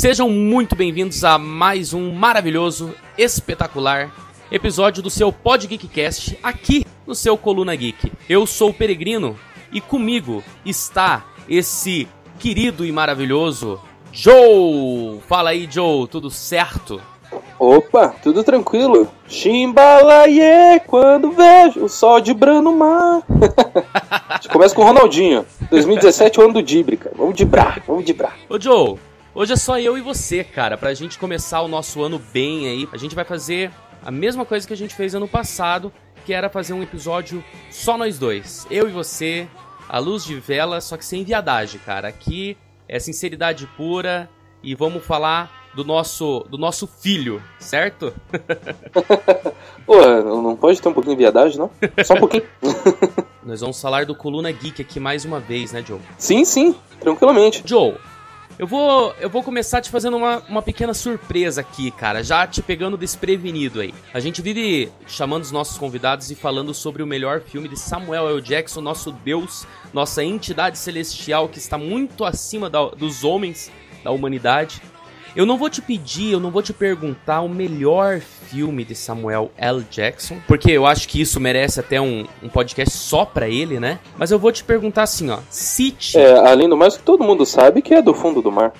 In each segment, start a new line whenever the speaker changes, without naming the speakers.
Sejam muito bem-vindos a mais um maravilhoso, espetacular episódio do seu Pod Geekcast aqui no seu Coluna Geek. Eu sou o Peregrino e comigo está esse querido e maravilhoso Joe! Fala aí, Joe, tudo certo?
Opa, tudo tranquilo. Chimbalaie, quando vejo o sol de brano mar. Começa com o Ronaldinho. 2017 o ano do Dibre, cara. Vamos dibrar, vamos dibrar.
Ô Joe, hoje é só eu e você, cara, pra gente começar o nosso ano bem aí. A gente vai fazer a mesma coisa que a gente fez ano passado, que era fazer um episódio só nós dois. Eu e você, a luz de vela, só que sem viadagem, cara. Aqui é sinceridade pura e vamos falar do nosso, do nosso filho, certo?
Pô, não pode ter um pouquinho de viadagem, não? Só um pouquinho.
Nós vamos falar do Coluna Geek aqui mais uma vez, né, Joe?
Sim, sim, tranquilamente.
Joe, eu vou, eu vou começar te fazendo uma, uma pequena surpresa aqui, cara, já te pegando desprevenido aí. A gente vive chamando os nossos convidados e falando sobre o melhor filme de Samuel L. Jackson, nosso Deus, nossa entidade celestial que está muito acima da, dos homens, da humanidade. Eu não vou te pedir, eu não vou te perguntar o melhor filme de Samuel L. Jackson, porque eu acho que isso merece até um, um podcast só pra ele, né? Mas eu vou te perguntar assim, ó. Cite.
É, além do mais, que todo mundo sabe que é do fundo do mar.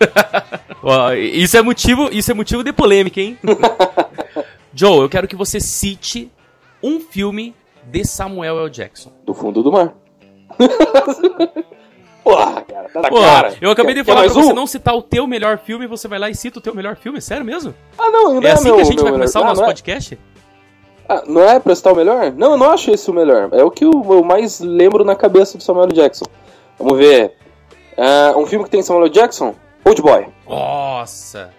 isso é motivo, isso é motivo de polêmica, hein? Joe, eu quero que você cite um filme de Samuel L. Jackson.
Do fundo do mar.
Porra, cara, tá cara. Eu acabei de falar pra um? você não citar o teu melhor filme você vai lá e cita o teu melhor filme, sério mesmo?
Ah, não, não
é, é assim
meu,
que a gente vai começar melhor. o nosso ah, podcast?
Ah, não é pra citar o melhor? Não, eu não acho esse o melhor. É o que eu, eu mais lembro na cabeça do Samuel Jackson. Vamos ver. Uh, um filme que tem Samuel Jackson? Old Boy.
Nossa!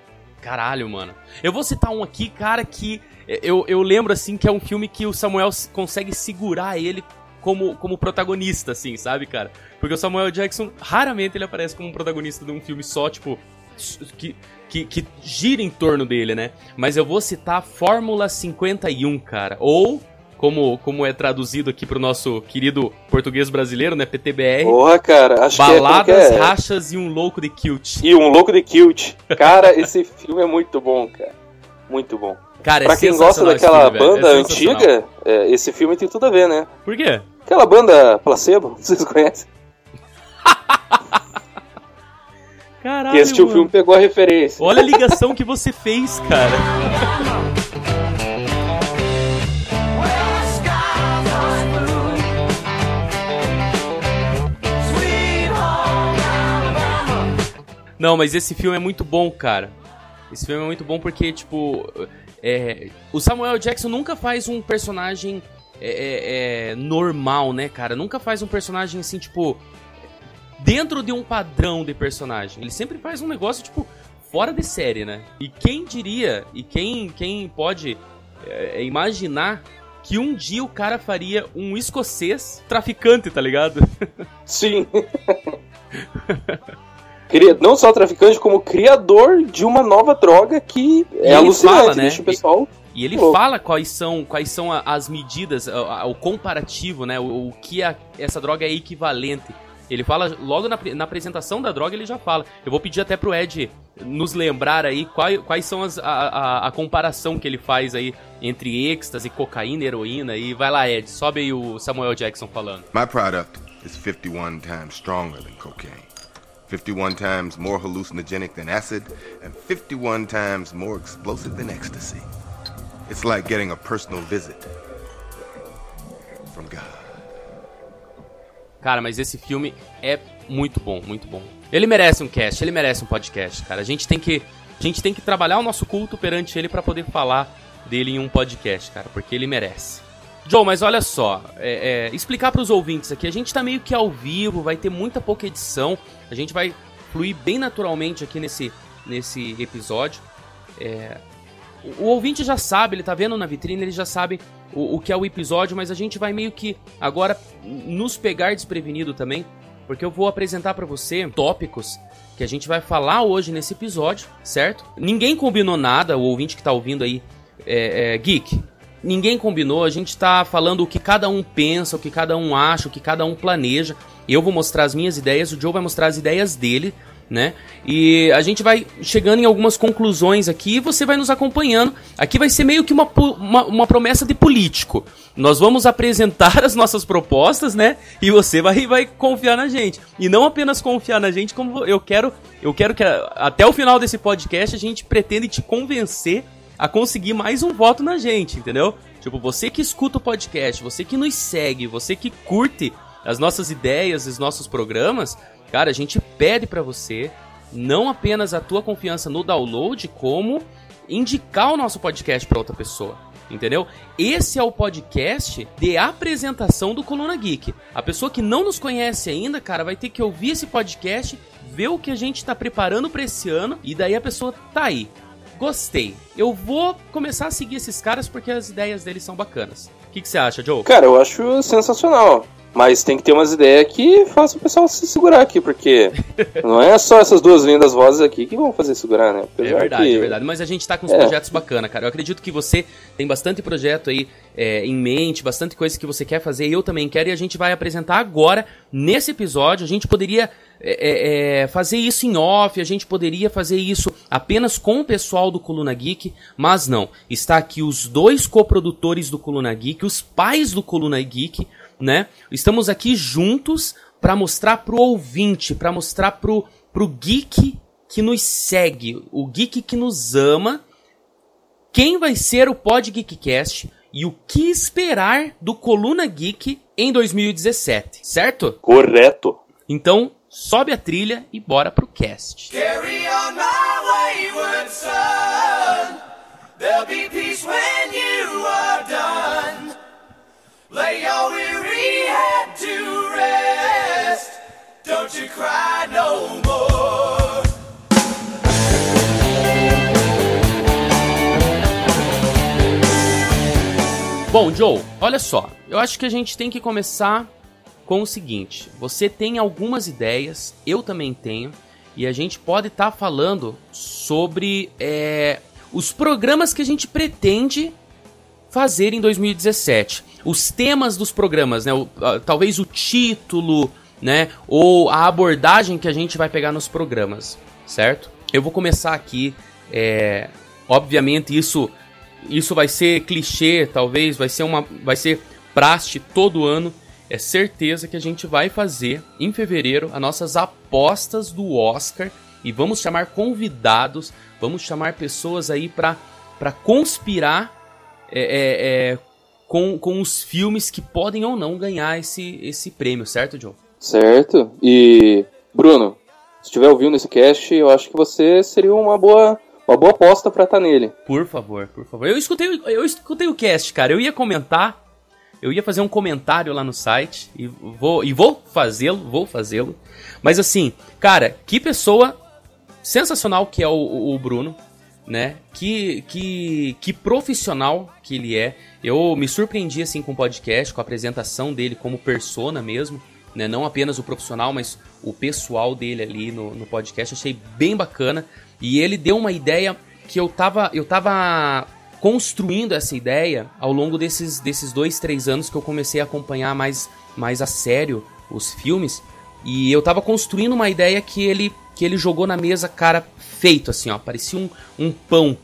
Caralho, mano. Eu vou citar um aqui, cara, que eu, eu lembro assim que é um filme que o Samuel consegue segurar ele como, como protagonista, assim, sabe, cara? Porque o Samuel Jackson, raramente ele aparece como um protagonista de um filme só, tipo, que, que, que gira em torno dele, né? Mas eu vou citar Fórmula 51, cara. Ou como, como é traduzido aqui pro nosso querido português brasileiro, né? PTBR.
Porra, cara, acho
Baladas,
que é,
é, rachas e um louco de kilt.
E um louco de kilt. Cara, esse filme é muito bom, cara. Muito bom.
Cara,
pra é quem gosta daquela filme, banda é antiga, é, esse filme tem tudo a ver, né?
Por quê?
Aquela banda Placebo, vocês conhecem?
Caralho.
Quem assistiu o filme pegou a referência.
Olha a ligação que você fez, cara. Não, mas esse filme é muito bom, cara. Esse filme é muito bom porque, tipo, é, o Samuel Jackson nunca faz um personagem é, é, é, normal, né, cara? Nunca faz um personagem assim, tipo, dentro de um padrão de personagem. Ele sempre faz um negócio, tipo, fora de série, né? E quem diria, e quem, quem pode é, imaginar que um dia o cara faria um escocês traficante, tá ligado?
Sim. não só traficante, como criador de uma nova droga que é alucinante, fala, né? deixa o pessoal...
E ele fala quais são, quais são as medidas, o, comparativo, né? O, o que a, essa droga é equivalente. Ele fala, logo na, na, apresentação da droga, ele já fala. Eu vou pedir até pro Ed nos lembrar aí quais, quais são as, a, a, a, comparação que ele faz aí entre êxtase, cocaína, heroína. E vai lá, Ed, sobe aí o Samuel Jackson falando.
My product is 51 times stronger than cocaine. 51 times more hallucinogenic than acid, and 51 times more explosive than ecstasy. It's like getting a personal visit from God.
Cara, mas esse filme é muito bom, muito bom. Ele merece um cast, ele merece um podcast, cara. A gente tem que, a gente tem que trabalhar o nosso culto perante ele para poder falar dele em um podcast, cara, porque ele merece. Joe, mas olha só, é, é, explicar para os ouvintes aqui, a gente tá meio que ao vivo, vai ter muita pouca edição, a gente vai fluir bem naturalmente aqui nesse, nesse episódio. É, o, o ouvinte já sabe, ele tá vendo na vitrine, ele já sabe o, o que é o episódio, mas a gente vai meio que agora nos pegar desprevenido também, porque eu vou apresentar para você tópicos que a gente vai falar hoje nesse episódio, certo? Ninguém combinou nada, o ouvinte que tá ouvindo aí, é, é, Geek, ninguém combinou, a gente tá falando o que cada um pensa, o que cada um acha, o que cada um planeja. Eu vou mostrar as minhas ideias, o Joe vai mostrar as ideias dele, né? E a gente vai chegando em algumas conclusões aqui e você vai nos acompanhando. Aqui vai ser meio que uma, uma, uma, promessa de político. Nós vamos apresentar as nossas propostas, né? E você vai, vai confiar na gente. E não apenas confiar na gente, como eu quero, eu quero que até o final desse podcast a gente pretende te convencer a conseguir mais um voto na gente, entendeu? Tipo, você que escuta o podcast, você que nos segue, você que curte as nossas ideias, os nossos programas, Cara, a gente pede para você não apenas a tua confiança no download, como indicar o nosso podcast para outra pessoa. Entendeu? Esse é o podcast de apresentação do Coluna Geek. A pessoa que não nos conhece ainda, cara, vai ter que ouvir esse podcast, ver o que a gente está preparando para esse ano e daí a pessoa tá aí. Gostei. Eu vou começar a seguir esses caras porque as ideias deles são bacanas. O que, que você acha, Joe?
Cara, eu acho sensacional. Mas tem que ter umas ideias que façam o pessoal se segurar aqui, porque não é só essas duas lindas vozes aqui que vão fazer segurar, né?
Apesar é verdade, que... é verdade. Mas a gente tá com uns é. projetos bacana, cara. Eu acredito que você tem bastante projeto aí é, em mente, bastante coisa que você quer fazer, e eu também quero, e a gente vai apresentar agora, nesse episódio. A gente poderia é, é, é fazer isso em off, a gente poderia fazer isso apenas com o pessoal do Coluna Geek, mas não. Está aqui os dois coprodutores do Coluna Geek, os pais do Coluna Geek né? Estamos aqui juntos para mostrar pro ouvinte, para mostrar pro, pro geek que nos segue, o geek que nos ama, quem vai ser o Pod Geekcast e o que esperar do Coluna Geek em 2017, certo?
Correto.
Então, sobe a trilha e bora pro cast. Carry on my wayward son. There'll be peace when you are done. Lay your Bom, Joe, olha só. Eu acho que a gente tem que começar com o seguinte: você tem algumas ideias, eu também tenho, e a gente pode estar tá falando sobre é, os programas que a gente pretende fazer em 2017. Os temas dos programas, né? O, talvez o título, né? Ou a abordagem que a gente vai pegar nos programas, certo? Eu vou começar aqui. É, obviamente isso isso vai ser clichê, talvez vai ser uma vai ser praste todo ano. É certeza que a gente vai fazer em fevereiro as nossas apostas do Oscar e vamos chamar convidados, vamos chamar pessoas aí para para conspirar é, é, é, com, com os filmes que podem ou não ganhar esse, esse prêmio, certo, Joe?
Certo. E, Bruno, se estiver ouvindo esse cast, eu acho que você seria uma boa, uma boa aposta para estar tá nele.
Por favor, por favor. Eu escutei, eu escutei o cast, cara. Eu ia comentar, eu ia fazer um comentário lá no site e vou, e vou fazê-lo, vou fazê-lo. Mas assim, cara, que pessoa sensacional que é o, o Bruno né? Que, que, que profissional que ele é. Eu me surpreendi assim com o podcast, com a apresentação dele como persona mesmo, né? Não apenas o profissional, mas o pessoal dele ali no, no podcast. Achei bem bacana. E ele deu uma ideia que eu tava, eu tava construindo essa ideia ao longo desses, desses dois, três anos que eu comecei a acompanhar mais, mais a sério os filmes. E eu tava construindo uma ideia que ele, que ele jogou na mesa, cara, feito assim, ó. Parecia um, um pão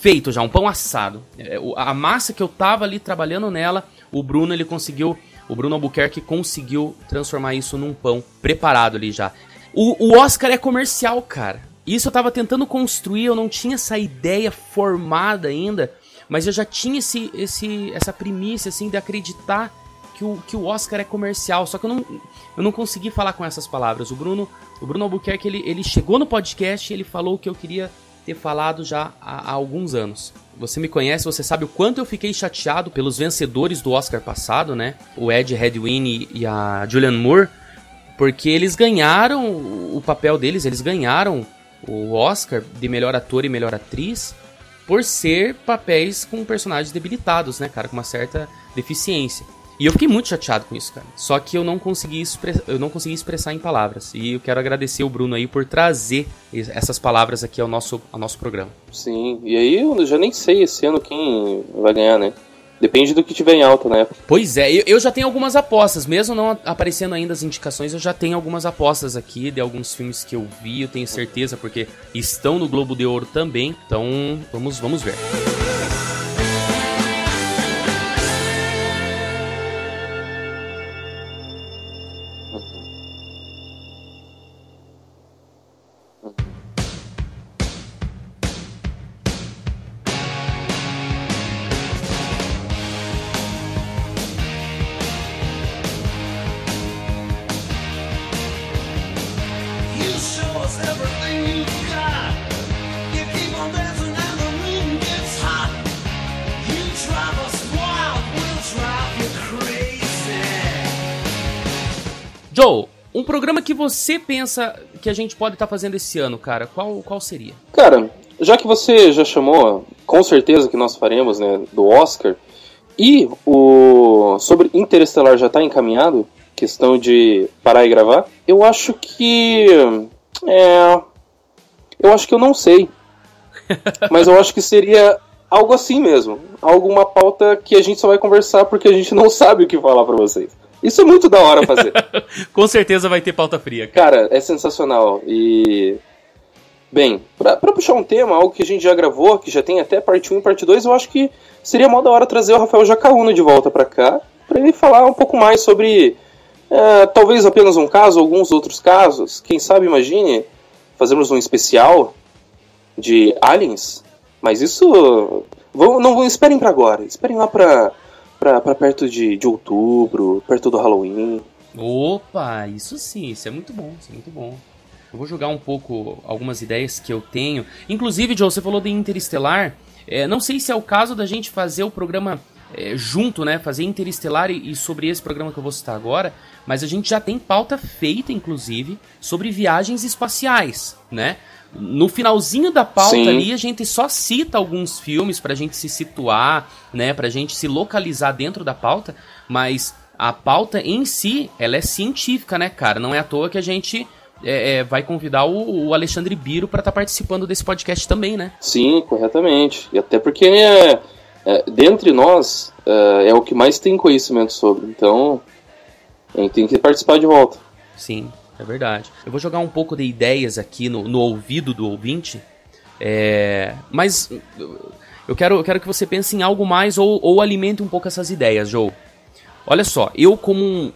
feito já, um pão assado. É, a massa que eu tava ali trabalhando nela, o Bruno ele conseguiu, o Bruno Albuquerque conseguiu transformar isso num pão preparado ali já. O, o Oscar é comercial, cara. Isso eu tava tentando construir, eu não tinha essa ideia formada ainda, mas eu já tinha esse, esse, essa primícia assim de acreditar que o, que o Oscar é comercial. Só que eu não, eu não consegui falar com essas palavras. O Bruno, o Bruno Albuquerque, ele, ele chegou no podcast e ele falou o que eu queria ter falado já há, há, alguns anos. Você me conhece, você sabe o quanto eu fiquei chateado pelos vencedores do Oscar passado, né? O Ed Redwine e a Julianne Moore, porque eles ganharam o papel deles, eles ganharam o Oscar de melhor ator e melhor atriz por ser papéis com personagens debilitados, né, cara, com uma certa deficiência. E eu fiquei muito chateado com isso, cara. Só que eu não consegui, eu não consegui expressar em palavras. E eu quero agradecer o Bruno aí por trazer essas palavras aqui ao nosso, ao nosso programa.
Sim, e aí eu já nem sei esse ano quem vai ganhar, né? Depende do que tiver em alta época.
Pois é, eu, já tenho algumas apostas, mesmo não aparecendo ainda as indicações, eu já tenho algumas apostas aqui de alguns filmes que eu vi, eu tenho certeza, porque estão no Globo de Ouro também. Então, vamos, vamos ver. Joe, você pensa que a gente pode estar tá fazendo esse ano, cara, qual, qual seria?
Cara, já que você já chamou, com certeza que nós faremos, né, do Oscar, e o sobre Interestelar já está encaminhado, questão de parar e gravar, eu acho que é, eu acho que eu não sei, mas eu acho que seria algo assim mesmo, alguma pauta que a gente só vai conversar porque a gente não sabe o que falar para vocês. Isso é muito da hora fazer.
Com certeza vai ter pauta fria.
Cara, cara é sensacional. E. Bem, pra, pra, puxar um tema, algo que a gente já gravou, que já tem até parte 1 e parte 2, eu acho que seria mó da hora trazer o Rafael Jacaúna de volta pra cá, pra ele falar um pouco mais sobre. É, talvez apenas um caso, alguns outros casos. Quem sabe, imagine, fazermos um especial de aliens. Mas isso. Vão, não esperem para agora. Esperem lá pra pra, pra perto de, de outubro, perto do Halloween.
Opa, isso sim, isso é muito bom, isso é muito bom. Eu vou jogar um pouco algumas ideias que eu tenho. Inclusive, Joe, você falou de Interestelar. É, não sei se é o caso da gente fazer o programa é, junto, né? Fazer Interestelar e, e, sobre esse programa que eu vou citar agora. Mas a gente já tem pauta feita, inclusive, sobre viagens espaciais, né? No finalzinho da pauta Sim. ali, a gente só cita alguns filmes pra gente se situar, né? Pra gente se localizar dentro da pauta, mas a pauta em si, ela é científica, né, cara? Não é à toa que a gente é, é, vai convidar o, o Alexandre Biro para estar tá participando desse podcast também, né?
Sim, corretamente. E até porque é, é, dentre nós é, é o que mais tem conhecimento sobre. Então, a gente tem que participar de volta.
Sim. É verdade. Eu vou jogar um pouco de ideias aqui no, no ouvido do ouvinte. É, mas eu quero, eu quero que você pense em algo mais ou, ou alimente um pouco essas ideias, Joe. Olha só, eu como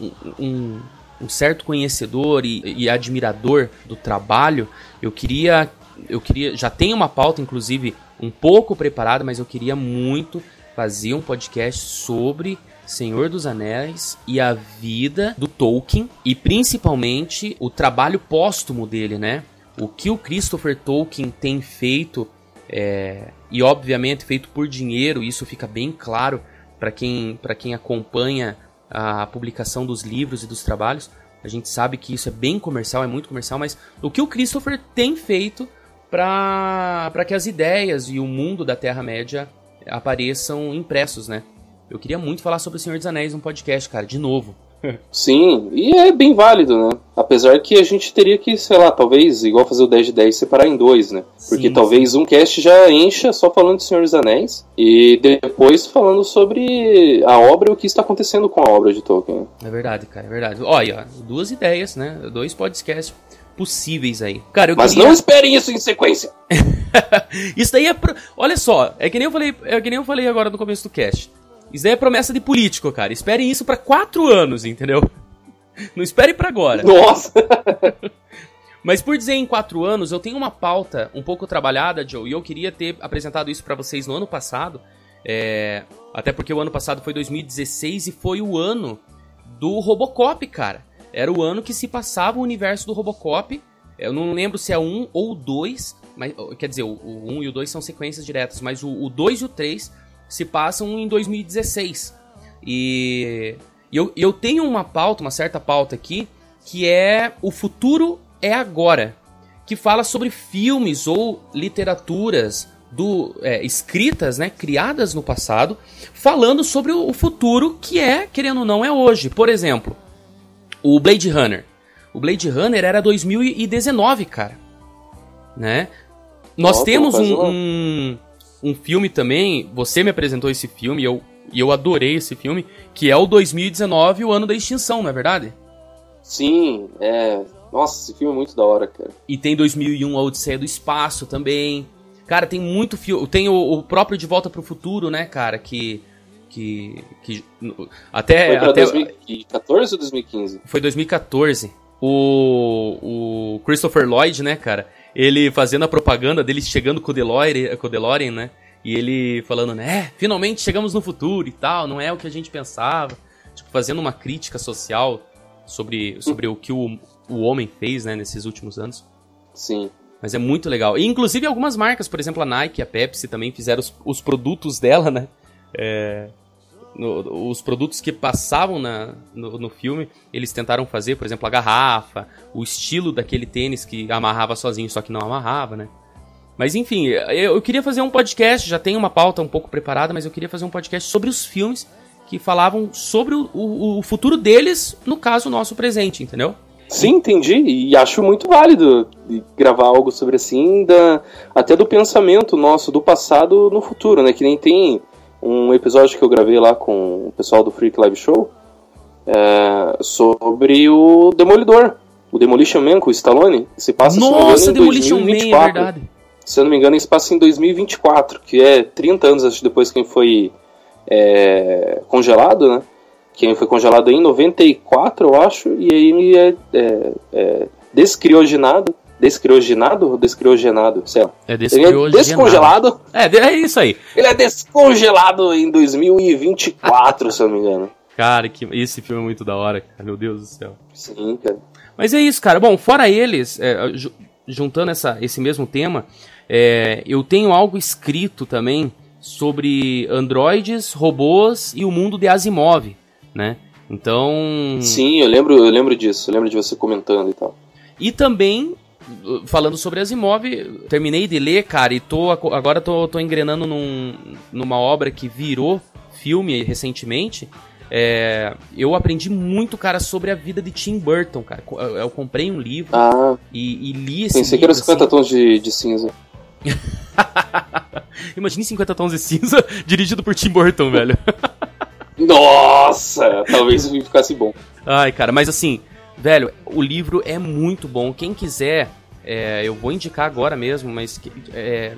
um, um, um certo conhecedor e, e, admirador do trabalho, eu queria, eu queria, já tenho uma pauta inclusive um pouco preparada, mas eu queria muito fazer um podcast sobre Senhor dos Anéis e a vida do Tolkien e principalmente o trabalho póstumo dele, né? O que o Christopher Tolkien tem feito é, e obviamente feito por dinheiro, isso fica bem claro para quem, quem acompanha a publicação dos livros e dos trabalhos. A gente sabe que isso é bem comercial, é muito comercial, mas o que o Christopher tem feito para que as ideias e o mundo da Terra-média apareçam impressos, né? Eu queria muito falar sobre o Senhor dos Anéis no podcast, cara, de novo.
Sim, e é bem válido, né? Apesar que a gente teria que, sei lá, talvez, igual fazer o 10 de 10, separar em dois, né? Porque sim, talvez sim. um cast já encha só falando de Senhor dos Anéis e depois falando sobre a obra e o que está acontecendo com a obra de Tolkien.
É verdade, cara, é verdade. Olha, duas ideias, né? Dois podcasts possíveis aí. Cara,
Mas queria... não esperem isso em sequência.
isso daí é. Pro... Olha só, é que nem eu falei, é que nem eu falei agora no começo do cast. Isso daí é promessa de político, cara. Esperem isso para quatro anos, entendeu? Não espere para agora.
Nossa!
Mas por dizer em quatro anos, eu tenho uma pauta um pouco trabalhada, Joe, e eu queria ter apresentado isso para vocês no ano passado. É... Até porque o ano passado foi 2016 e foi o ano do Robocop, cara. Era o ano que se passava o universo do Robocop. Eu não lembro se é um ou dois, mas quer dizer, o, um e o dois são sequências diretas, mas o, o dois e o três se passam em 2016. E eu, eu tenho uma pauta, uma certa pauta aqui, que é O Futuro é Agora, que fala sobre filmes ou literaturas do, é, escritas, né, criadas no passado, falando sobre o futuro que é, querendo ou não, é hoje. Por exemplo, o Blade Runner. O Blade Runner era 2019, cara. Né? Nós temos um, um, um filme também, você me apresentou esse filme e eu, e eu adorei esse filme, que é o 2019, o ano da extinção, não é verdade?
Sim, é. Nossa, esse filme é muito da hora, cara.
E tem 2001, A Odisseia do Espaço também. Cara, tem muito filme. Tem o, o, próprio De Volta pro Futuro, né, cara? Que. Que. que até.
Foi pra
até,
2014 ou 2015?
Foi 2014. O, o Christopher Lloyd, né, cara? Ele fazendo a propaganda dele chegando com o DeLorean, com o DeLorean né? E ele falando, né? Finalmente chegamos no futuro e tal, não é o que a gente pensava. Tipo, fazendo uma crítica social sobre, sobre o que o, o homem fez, né, nesses últimos anos.
Sim.
Mas é muito legal. E inclusive algumas marcas, por exemplo, a Nike, a Pepsi também fizeram os, os produtos dela, né? É, no, os produtos que passavam na, no, no, filme, eles tentaram fazer, por exemplo, a garrafa, o estilo daquele tênis que amarrava sozinho, só que não amarrava, né? Mas enfim, eu, eu queria fazer um podcast, já tenho uma pauta um pouco preparada, mas eu queria fazer um podcast sobre os filmes que falavam sobre o, o, o futuro deles, no caso, o nosso presente, entendeu?
Sim, entendi. E acho muito válido gravar algo sobre assim, da, até do pensamento nosso do passado no futuro, né? Que nem tem um episódio que eu gravei lá com o pessoal do Freak Live Show é, sobre o Demolidor. O Demolition Man com o Stallone. Se passa,
Nossa, se Demolition 2024. Man, é verdade.
Se eu não me engano, se passa em 2024, que é 30 anos acho, depois que foi é, congelado, né? que foi congelado em 94, eu acho, e aí ele é, é, é descriogenado. Descriogenado ou descriogenado? Sei lá.
É descriogenado.
É descongelado.
É, é isso aí.
Ele é descongelado em 2024, se eu não me engano.
Cara, que, esse filme é muito da hora, cara. Meu Deus do céu.
Sim, cara.
Mas é isso, cara. Bom, fora eles, é, juntando essa, esse mesmo tema, é, eu tenho algo escrito também sobre androides, robôs e o mundo de Asimov né? Então.
Sim, eu lembro, eu lembro disso, eu lembro de você comentando e tal.
E também, falando sobre Asimov, terminei de ler, cara, e tô, agora tô, tô engrenando num, numa obra que virou filme recentemente. É, eu aprendi muito, cara, sobre a vida de Tim Burton, cara. Eu comprei um livro
ah,
e, e, li esse
Pensei
livro.
que era 50 assim. tons de, de cinza.
Imagine 50 tons de cinza dirigido por Tim Burton, velho.
Nossa, talvez o livro ficasse bom.
Ai, cara, mas assim, velho, o livro é muito bom. Quem quiser, é, eu vou indicar agora mesmo, mas é,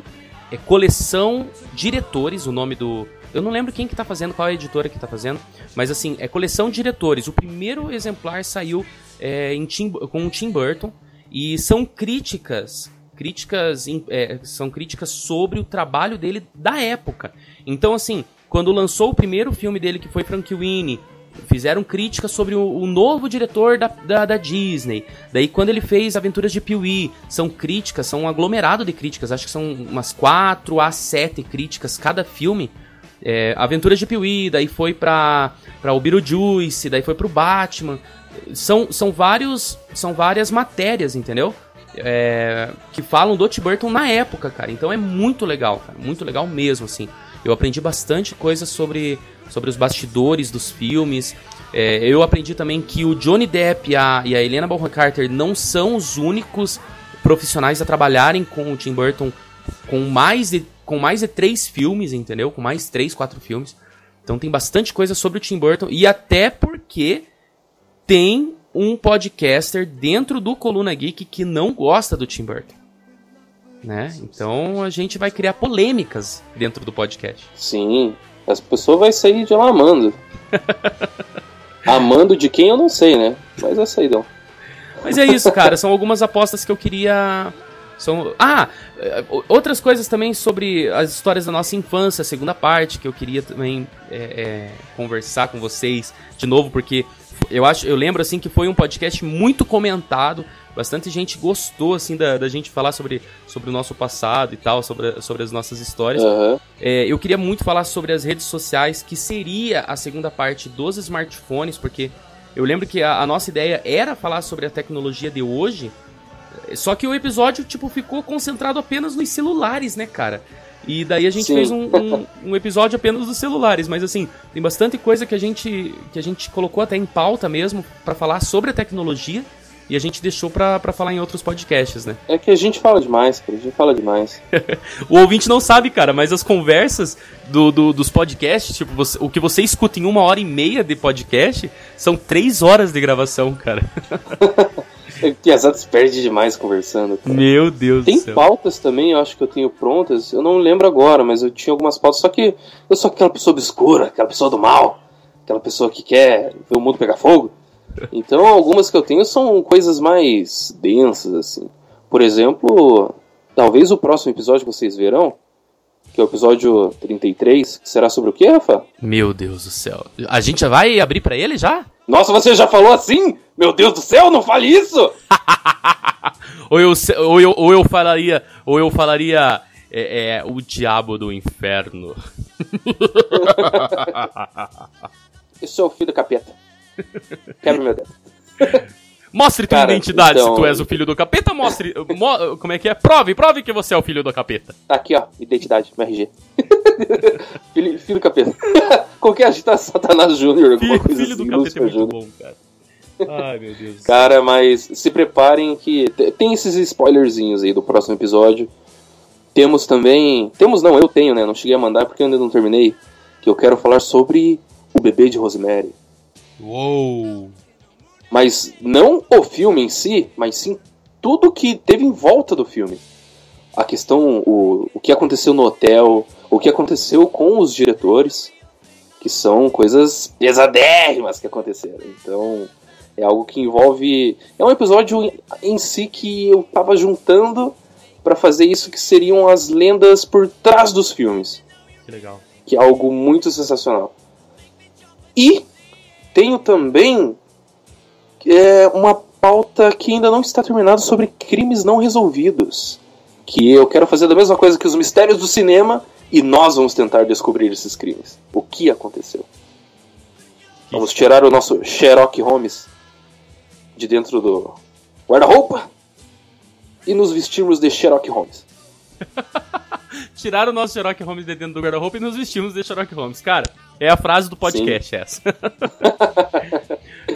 é, Coleção Diretores, o nome do. Eu não lembro quem que tá fazendo, qual é a editora que tá fazendo, mas assim, é Coleção Diretores. O primeiro exemplar saiu é, Tim, com o Tim Burton e são críticas críticas é, são críticas sobre o trabalho dele da época. Então, assim, quando lançou o primeiro filme dele, que foi Frank Winnie, fizeram críticas sobre o, o novo diretor da, da, da, Disney. Daí, quando ele fez Aventuras de Pee-wee, são críticas, são um aglomerado de críticas, acho que são umas 4 a 7 críticas cada filme. É, Aventuras de Pee-wee, daí foi pra, pra o Beetlejuice, daí foi pro Batman. São, são, vários, são várias matérias, entendeu? É, que falam do Tim Burton na época, cara. Então é muito legal, cara. Muito legal mesmo, assim. Eu aprendi bastante coisa sobre, sobre os bastidores dos filmes. É, eu aprendi também que o Johnny Depp e a, e a Helena Bonham Carter não são os únicos profissionais a trabalharem com o Tim Burton com mais de, com mais de três filmes, entendeu? Com mais três, quatro filmes. Então tem bastante coisa sobre o Tim Burton e até porque tem um podcaster dentro do Coluna Geek que não gosta do Tim Burton né? Então a gente vai criar polêmicas dentro do podcast.
Sim, as pessoas vão sair de lá amando. amando de quem eu não sei, né? Mas é saídão.
Mas é isso, cara. São algumas apostas que eu queria. São... Ah, outras coisas também sobre as histórias da nossa infância, segunda parte, que eu queria também é, é, conversar com vocês de novo, porque eu acho, eu lembro assim que foi um podcast muito comentado bastante gente gostou, assim, da, da gente falar sobre, sobre o nosso passado e tal, sobre, sobre as nossas histórias.
Uhum.
É, eu queria muito falar sobre as redes sociais, que seria a segunda parte dos smartphones, porque eu lembro que a, a nossa ideia era falar sobre a tecnologia de hoje, só que o episódio, tipo, ficou concentrado apenas nos celulares, né, cara? E daí a gente Sim. fez um, um, um, episódio apenas dos celulares, mas assim, tem bastante coisa que a gente, que a gente colocou até em pauta mesmo para falar sobre a tecnologia. E a gente deixou pra, pra falar em outros podcasts, né?
É que a gente fala demais, cara. A gente fala demais.
o ouvinte não sabe, cara, mas as conversas do, do dos podcasts, tipo, você, o que você escuta em uma hora e meia de podcast, são três horas de gravação, cara.
que as se perde demais conversando.
Cara. Meu Deus
Tem do céu. pautas também, eu acho que eu tenho prontas. Eu não lembro agora, mas eu tinha algumas pautas. Só que eu sou aquela pessoa obscura, aquela pessoa do mal, aquela pessoa que quer ver o mundo pegar fogo. Então, algumas que eu tenho são coisas mais densas, assim. Por exemplo, talvez o próximo episódio que vocês verão, que é o episódio 33, que será sobre o que, Rafa?
Meu Deus do céu. A gente já vai abrir para ele já?
Nossa, você já falou assim? Meu Deus do céu, não fale isso!
ou, eu, ou, eu, ou eu falaria. Ou eu falaria. É, é o diabo do inferno.
Esse é o filho do capeta. Quebra meu dedo.
Mostre tua Cara, identidade então... se tu és o filho do capeta, mostre. mo como é que é? Prove, prove que você é o filho do capeta.
Tá aqui, ó, identidade, RG. filho, filho do capeta. Qualquer agita Satanás Júnior, alguma
filho, coisa filho assim. Do capeta é muito bom, cara. Ai, meu Deus.
Cara, mas se preparem que tem esses spoilerzinhos aí do próximo episódio. Temos também. Temos não, eu tenho, né? Não cheguei a mandar porque eu ainda não terminei. Que eu quero falar sobre o bebê de Rosemary.
Uou!
Mas não o filme em si, mas sim tudo que teve em volta do filme. A questão, o, o que aconteceu no hotel, o que aconteceu com os diretores, que são coisas pesadérrimas que aconteceram. Então, é algo que envolve. É um episódio em si que eu tava juntando para fazer isso que seriam as lendas por trás dos filmes.
Que legal.
Que é algo muito sensacional. E tenho também é, uma pauta que ainda não está terminada sobre crimes não resolvidos. Que eu quero fazer da mesma coisa que os mistérios do cinema e nós vamos tentar descobrir esses crimes. O que aconteceu? Vamos tirar o nosso Sherlock Holmes de dentro do guarda-roupa e nos vestirmos de Sherlock Holmes.
Tirar o nosso Sherlock Holmes de dentro do guarda-roupa e nos vestimos de Sherlock Holmes. Cara, é a frase do podcast Sim. essa.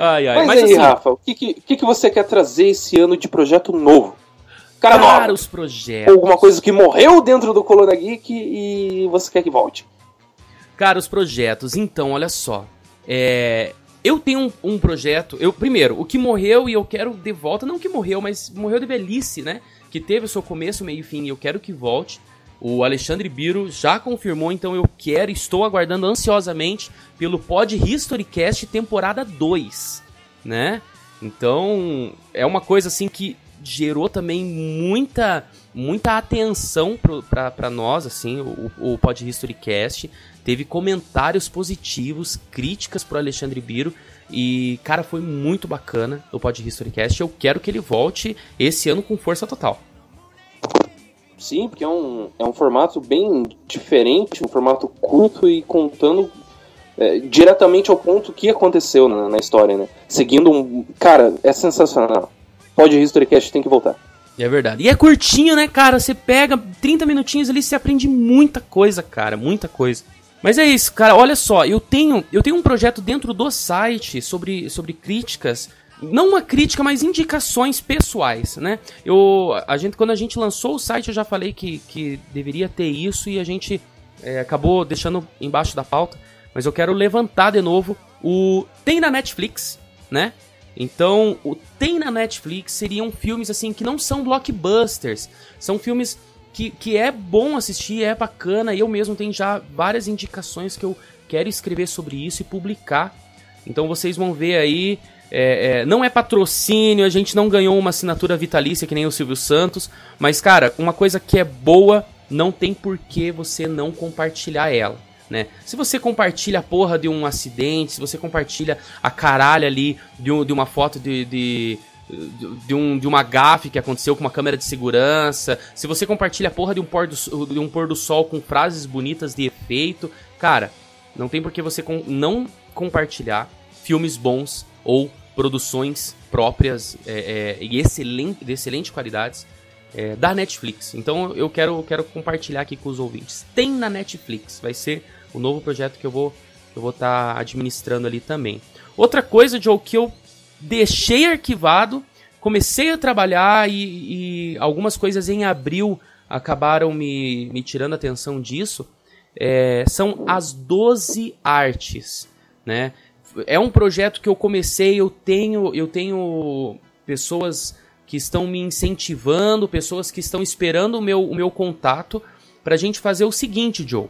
ai, ai. Mas, Mas aí, assim, Rafa, o que, que, que você quer trazer esse ano de projeto novo?
Cara, Cara os projetos.
Alguma coisa que morreu dentro do Coluna Geek e você quer que volte.
Cara, os projetos. Então, olha só. É, eu tenho um, um, projeto. Eu Primeiro, o que morreu e eu quero de volta. Não que morreu, mas morreu de velhice, né? Que teve o seu começo, meio e fim e eu quero que volte. O Alexandre Biro já confirmou, então eu quero, estou aguardando ansiosamente pelo Pod History Cast temporada 2, né? Então, é uma coisa assim que gerou também muita muita atenção para nós, assim, o, o Pod History Cast. Teve comentários positivos, críticas pro Alexandre Biro. E, cara, foi muito bacana o Pod History Cast. Eu quero que ele volte esse ano com força total.
Sim, porque é um, é um formato bem diferente, um formato curto e contando é, diretamente ao ponto que aconteceu na, na, história, né? Seguindo um. Cara, é sensacional. Pode Historycast tem que voltar.
É verdade. E é curtinho, né, cara? Você pega 30 minutinhos ali você aprende muita coisa, cara. Muita coisa. Mas é isso, cara. Olha só, eu tenho, eu tenho um projeto dentro do site sobre, sobre críticas não uma crítica, mas indicações pessoais, né? Eu, a gente, quando a gente lançou o site, eu já falei que, que deveria ter isso e a gente é, acabou deixando embaixo da pauta. Mas eu quero levantar de novo o tem na Netflix, né? Então, o tem na Netflix seriam filmes assim que não são blockbusters, são filmes que, que é bom assistir, é bacana. Eu mesmo tenho já várias indicações que eu quero escrever sobre isso e publicar. Então vocês vão ver aí é, é, não é patrocínio, a gente não ganhou uma assinatura vitalícia que nem o Silvio Santos, mas cara, uma coisa que é boa, não tem por que você não compartilhar ela. Né? Se você compartilha a porra de um acidente, se você compartilha a caralho ali de, um, de uma foto de, de, de, um, de uma gafe que aconteceu com uma câmera de segurança, se você compartilha a porra de um, pôr do, de um pôr do sol com frases bonitas de efeito, cara, não tem por que você com, não compartilhar filmes bons ou produções próprias é, é, e excelente, de excelente qualidade é, da Netflix. Então eu quero, quero compartilhar aqui com os ouvintes. Tem na Netflix, vai ser o novo projeto que eu vou eu vou estar tá administrando ali também. Outra coisa, Joe, que eu deixei arquivado comecei a trabalhar e, e algumas coisas em abril acabaram me, me tirando a atenção disso. É, são as 12 artes, né? É um projeto que eu comecei, eu tenho, eu tenho pessoas que estão me incentivando, pessoas que estão esperando o meu, o meu contato para a gente fazer o seguinte, Joe.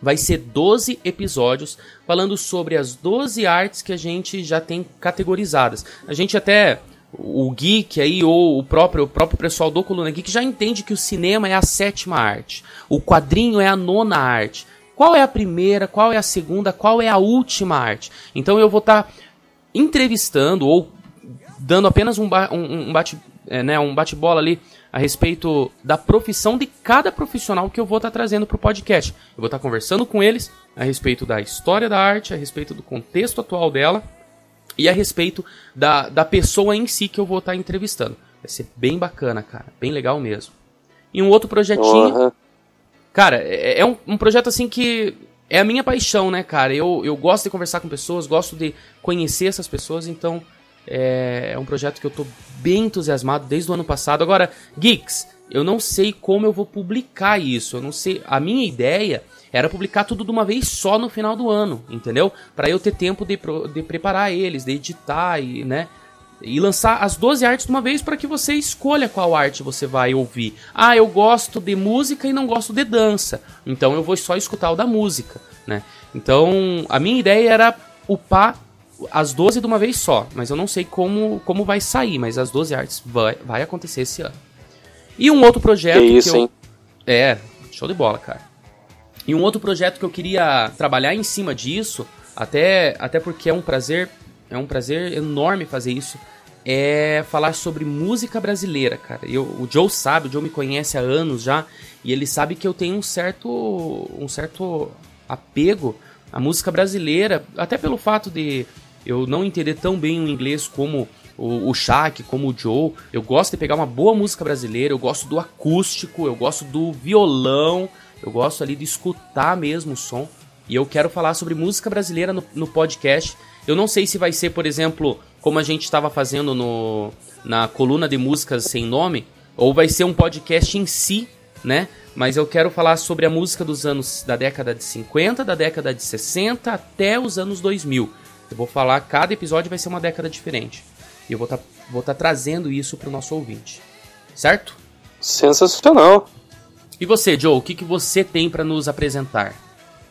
Vai ser 12 episódios falando sobre as 12 artes que a gente já tem categorizadas. A gente até o geek aí ou o próprio o próprio pessoal do Coluna Geek já entende que o cinema é a sétima arte, o quadrinho é a nona arte. Qual é a primeira, qual é a segunda, qual é a última arte? Então eu vou estar tá entrevistando ou dando apenas um, ba um, um bate é, né, um bate-bola ali a respeito da profissão de cada profissional que eu vou estar tá trazendo para o podcast. Eu vou estar tá conversando com eles a respeito da história da arte, a respeito do contexto atual dela e a respeito da, da pessoa em si que eu vou estar tá entrevistando. Vai ser bem bacana, cara. Bem legal mesmo. E um outro projetinho. Uhum. Cara, é, é um, um projeto assim que é a minha paixão, né, cara? Eu, eu gosto de conversar com pessoas, gosto de conhecer essas pessoas, então é, é um projeto que eu tô bem entusiasmado desde o ano passado. Agora, Geeks, eu não sei como eu vou publicar isso. Eu não sei. A minha ideia era publicar tudo de uma vez só no final do ano, entendeu? Para eu ter tempo de, de preparar eles, de editar e, né? E lançar as 12 artes de uma vez para que você escolha qual arte você vai ouvir. Ah, eu gosto de música e não gosto de dança. Então eu vou só escutar o da música, né? Então, a minha ideia era upar as 12 de uma vez só, mas eu não sei como, como vai sair, mas as 12 artes vai, vai acontecer esse ano. E um outro projeto
que, isso,
que eu...
hein?
É, show de bola, cara. E um outro projeto que eu queria trabalhar em cima disso, até, até porque é um prazer, é um prazer enorme fazer isso, é falar sobre música brasileira, cara. Eu, o Joe sabe, o Joe me conhece há anos já, e ele sabe que eu tenho um certo, um certo apego à música brasileira, até pelo fato de eu não entender tão bem o inglês como o, o Shaq, como o Joe. Eu gosto de pegar uma boa música brasileira, eu gosto do acústico, eu gosto do violão, eu gosto ali de escutar mesmo o som. E eu quero falar sobre música brasileira no, no podcast. Eu não sei se vai ser, por exemplo, como a gente estava fazendo no, na coluna de músicas sem nome, ou vai ser um podcast em si, né? Mas eu quero falar sobre a música dos anos da década de 50, da década de 60 até os anos 2000. Eu vou falar, cada episódio vai ser uma década diferente. E eu vou estar tá, vou tá trazendo isso para o nosso ouvinte. Certo?
Sensacional.
E você, Joe, o que, que você tem para nos apresentar?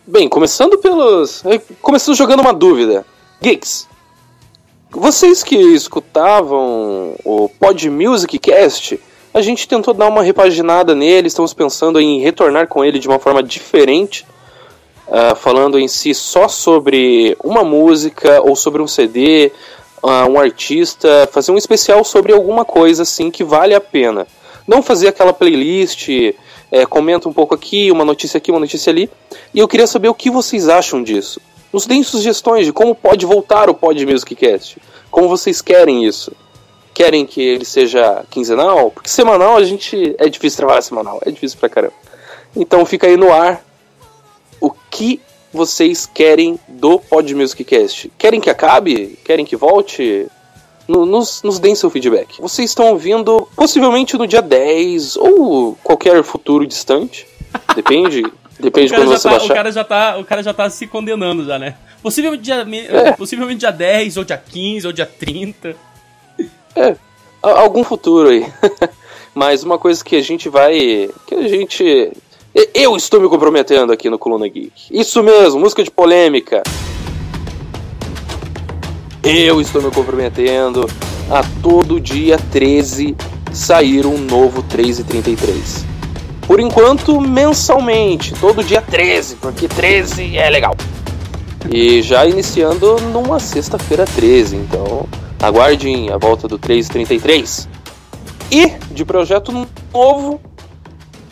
Bem, começando pelos. Eh, começando jogando uma dúvida. Geeks, vocês que escutavam o Pod Music Cast, a gente tentou dar uma repaginada nele, estamos pensando em retornar com ele de uma forma diferente uh, falando em si só sobre uma música ou sobre um CD, uh, ah, um artista, fazer um especial sobre alguma coisa assim que vale a pena. Não fazer aquela playlist, é, comenta um pouco aqui, uma notícia aqui, uma notícia ali. E eu queria saber o que vocês acham disso. Nos deem sugestões de como pode voltar o Pod Music Cast. Como vocês querem isso. Querem que ele seja quinzenal? Porque semanal a gente. É difícil trabalhar semanal, é difícil pra caramba. Então fica aí no ar o que vocês querem do Pod Music Cast. Querem que acabe? Querem que volte? Nos, nos deem seu feedback. Vocês estão ouvindo possivelmente no dia 10 ou qualquer futuro distante. Depende. Depende de quando você
tá,
baixar.
O cara, já tá, o cara já tá se condenando já, né? Possivelmente dia, é. possivelmente dia 10, ou dia 15, ou dia 30.
É, algum futuro aí. Mas uma coisa que a gente vai. que a gente eu estou me comprometendo aqui no Coluna Geek. Isso mesmo, música de polêmica. Eu estou me comprometendo a todo dia 13 sair um novo 333. Por enquanto, mensalmente, todo dia 13, porque 13 é legal. E já iniciando numa sexta-feira 13, então aguardem a volta do 333. E de projeto novo,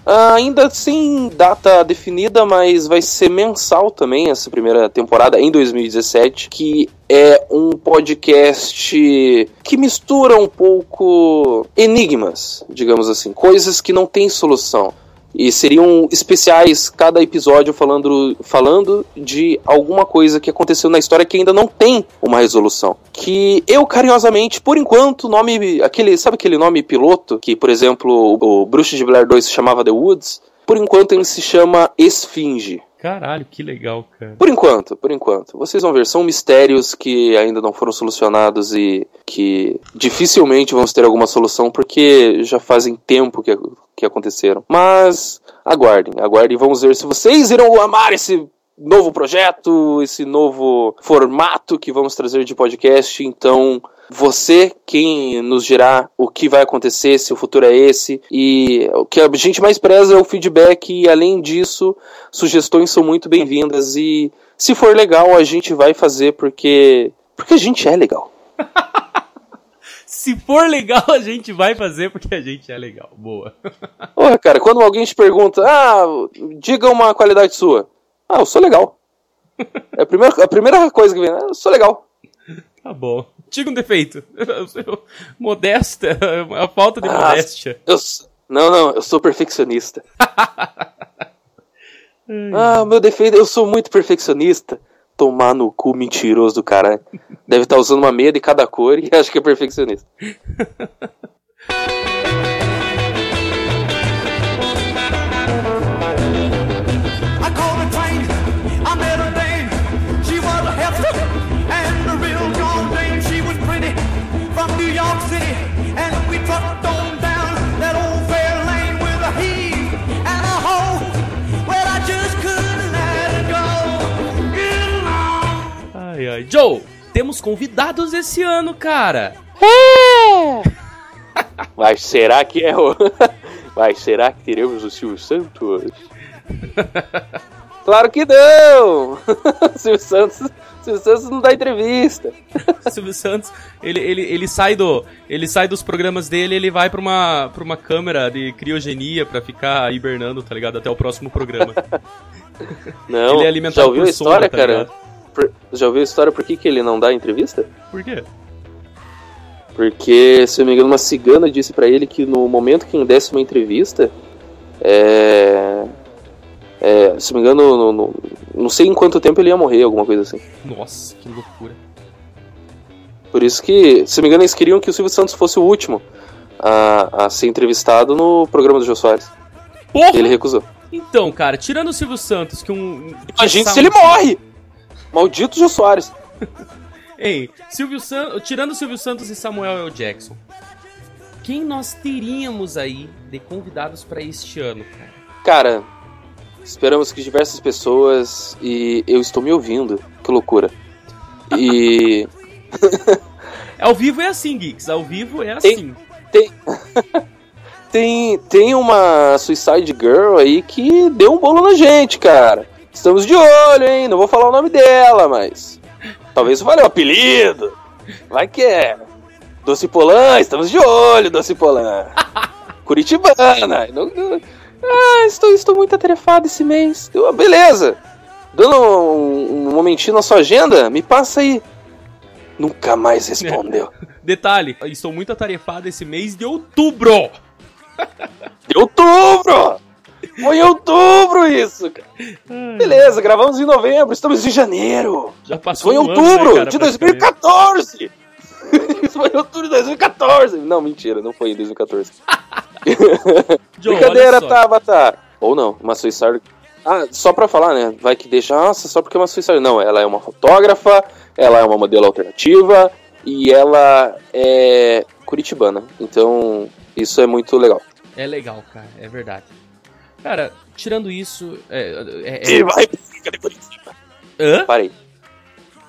ainda sem data definida, mas vai ser mensal também essa primeira temporada em 2017, que é um podcast que mistura um pouco enigmas, digamos assim, coisas que não têm solução. E seriam especiais cada episódio falando, falando de alguma coisa que aconteceu na história que ainda não tem uma resolução. Que eu, carinhosamente, por enquanto, nome. aquele Sabe aquele nome piloto? Que, por exemplo, o, o Bruxo de Blair 2 se chamava The Woods? Por enquanto ele se chama Esfinge.
Caralho, que legal, cara.
Por enquanto, por enquanto. Vocês vão ver, são mistérios que ainda não foram solucionados e que dificilmente vamos ter alguma solução porque já fazem tempo que, que aconteceram. Mas aguardem, aguardem, vamos ver se vocês irão amar esse novo projeto, esse novo formato que vamos trazer de podcast. Então, você quem nos dirá o que vai acontecer, se o futuro é esse. E o que a gente mais preza é o feedback e além disso, sugestões são muito bem-vindas e se for legal, a gente vai fazer porque porque a gente é legal.
se for legal, a gente vai fazer porque a gente é legal. Boa.
Porra, cara, quando alguém te pergunta, ah, diga uma qualidade sua. Ah, eu sou legal. É a primeira, a primeira coisa que vem, ah, eu sou legal.
Tá bom. Diga um defeito. Modesta, a falta de ah, modéstia.
Eu, não, não, eu sou perfeccionista. ah, meu defeito, eu sou muito perfeccionista. Tomar no cu mentiroso do caralho. Deve estar tá usando uma meia de cada cor e acho que é perfeccionista.
Joe, temos convidados esse ano, cara. É!
Mas será que é o. Mas será que teremos o Silvio Santos? claro que não! Silvio Santos. Silvio Santos não dá entrevista.
Silvio Santos, ele, ele, ele sai do. Ele sai dos programas dele, ele vai pra uma, pra uma câmera de criogenia pra ficar hibernando, tá ligado? Até o próximo programa.
Não, ele é alimentado já ouviu a história, sombra, tá Ligado? já ouviu a história por que, que ele não dá entrevista?
Por quê?
Porque, se eu não me engano, uma cigana disse para ele que no momento que ele desse uma entrevista, é, é, se não me engano, no, no, não sei em quanto tempo ele ia morrer, alguma coisa assim.
Nossa, que loucura.
Por isso que, se não me engano, eles queriam que o Silvio Santos fosse o último a, a ser entrevistado no programa do Jô Soares. Porra! Ele recusou.
Então, cara, tirando o Silvio Santos, que um.
Imagina se ele morre! Maldito Jô Soares.
Ei, Silvio San... tirando Silvio Santos e Samuel L. Jackson, quem nós teríamos aí de convidados para este ano, cara?
Cara, esperamos que diversas pessoas e eu estou me ouvindo. Que loucura. E
ao vivo é assim, Geeks. Ao vivo é assim.
Tem, tem, tem uma Suicide Girl aí que deu um bolo na gente, cara. Estamos de olho, hein? Não vou falar o nome dela, mas. Talvez fale o apelido. Vai que é. Doce Polã, estamos de olho, Doce Polã. Curitibana. Não, não... Ah, estou, estou muito atarefado esse mês. Eu, beleza. Dando um, um momentinho na sua agenda, me passa aí. Nunca mais respondeu.
Detalhe, estou muito atarefado esse mês de outubro.
De outubro! Foi em outubro isso, cara. Beleza, gravamos em novembro, estamos em janeiro. Já passou Foi em um outubro ano, né, cara, de 2014. isso foi em outubro de 2014. Não, mentira, não foi em 2014. John, Brincadeira, Tabata. Ou não, uma Suicide. Ah, só pra falar, né? Vai que deixa, nossa, só porque é uma Suicide. Não, ela é uma fotógrafa, ela é uma modelo alternativa e ela é curitibana. Então, isso é muito legal.
É legal, cara, é verdade. Cara, tirando isso. É, é,
é... Viva a República de Curitiba! Hã? Parei.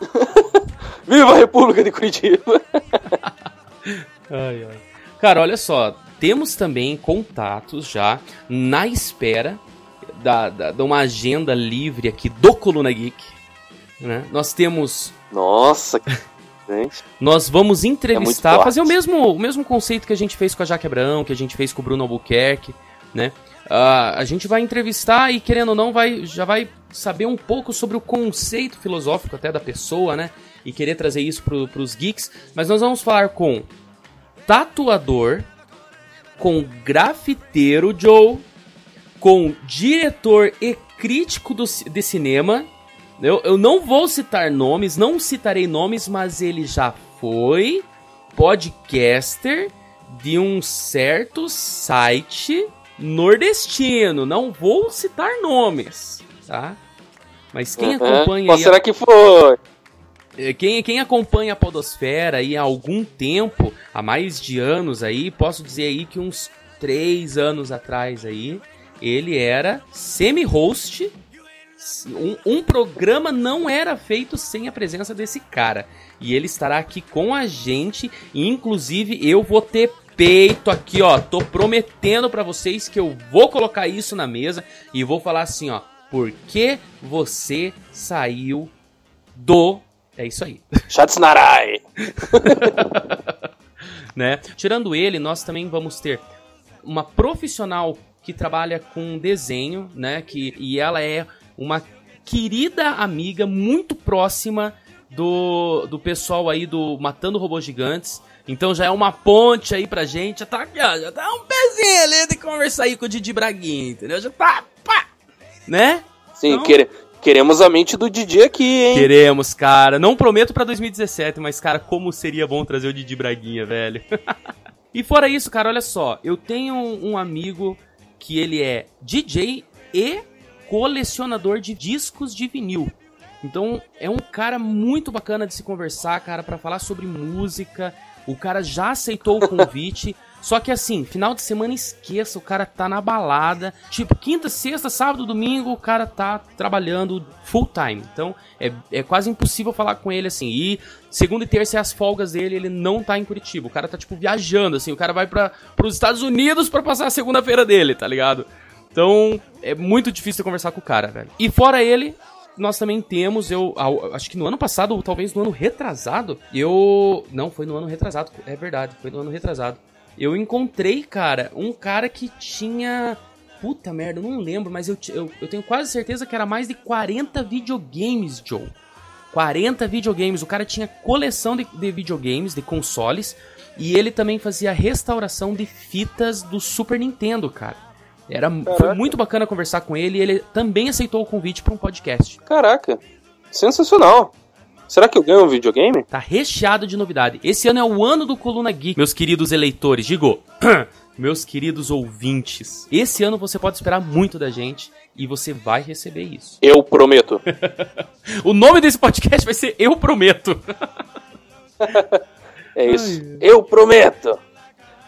Viva a República de Curitiba!
ai, ai. Cara, olha só. Temos também contatos já na espera da, da, de uma agenda livre aqui do Coluna Geek. Né? Nós temos.
Nossa!
Nós vamos entrevistar, é fazer o mesmo, o mesmo conceito que a gente fez com a Jaque Abrão, que a gente fez com o Bruno Albuquerque, né? Uh, a gente vai entrevistar e, querendo ou não, vai, já vai saber um pouco sobre o conceito filosófico até da pessoa, né? E querer trazer isso para os geeks. Mas nós vamos falar com tatuador, com grafiteiro Joe, com diretor e crítico do, de cinema. Eu, eu não vou citar nomes, não citarei nomes, mas ele já foi podcaster de um certo site nordestino. Não vou citar nomes, tá? Mas quem acompanha.
Ou será que foi?
É, quem, quem acompanha a Podosfera aí há algum tempo, há mais de anos aí, posso dizer aí que uns três anos atrás aí, ele era semi-host. Um, um, programa não era feito sem a presença desse cara. E ele estará aqui com a gente. E, inclusive, eu vou ter peito aqui, ó. Tô prometendo para vocês que eu vou colocar isso na mesa e vou falar assim, ó. Por que você saiu do. É isso aí.
Shatsnarai!
né? Tirando ele, nós também vamos ter uma profissional que trabalha com desenho, né? Que, e ela é uma querida amiga muito próxima do, do pessoal aí do Matando Robôs Gigantes. Então já é uma ponte aí pra gente. Já tá aqui, ó, já tá um pezinho ali de conversar aí com o Didi Braguinha, entendeu? Já tá, pá, né?
Sim, então, quere, queremos a mente do Didi aqui, hein?
Queremos, cara. Não prometo pra 2017, mas, cara, como seria bom trazer o Didi Braguinha, velho. e fora isso, cara, olha só. Eu tenho um amigo que ele é DJ e colecionador de discos de vinil. Então é um cara muito bacana de se conversar, cara, para falar sobre música. O cara já aceitou o convite. Só que assim, final de semana esqueça, o cara tá na balada. Tipo, quinta, sexta, sábado, domingo, o cara tá trabalhando full time. Então, é, é quase impossível falar com ele assim. E segunda e terça é as folgas dele, ele não tá em Curitiba. O cara tá, tipo, viajando, assim. O cara vai para pros Estados Unidos para passar a segunda-feira dele, tá ligado? Então, é muito difícil conversar com o cara, velho. E fora ele, nós também temos, eu acho que no ano passado, ou talvez no ano retrasado, eu. Não, foi no ano retrasado, é verdade, foi no ano retrasado. Eu encontrei, cara, um cara que tinha. Puta merda, eu não lembro, mas eu, eu, eu tenho quase certeza que era mais de 40 videogames, Joe. 40 videogames. O cara tinha coleção de, de videogames, de consoles, e ele também fazia restauração de fitas do Super Nintendo, cara. Era, foi muito bacana conversar com ele e ele também aceitou o convite para um podcast.
Caraca, sensacional. Será que eu ganho um videogame?
Tá recheado de novidade. Esse ano é o ano do Coluna Geek, meus queridos eleitores. Digo, meus queridos ouvintes. Esse ano você pode esperar muito da gente e você vai receber isso.
Eu prometo.
o nome desse podcast vai ser Eu Prometo.
é isso. Ai. Eu prometo.